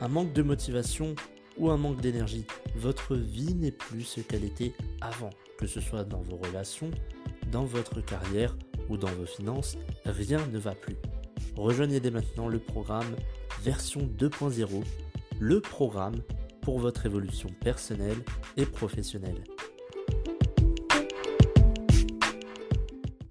un manque de motivation ou un manque d'énergie. Votre vie n'est plus ce qu'elle était avant, que ce soit dans vos relations, dans votre carrière ou dans vos finances, rien ne va plus. Rejoignez dès maintenant le programme version 2.0, le programme pour votre évolution personnelle et professionnelle.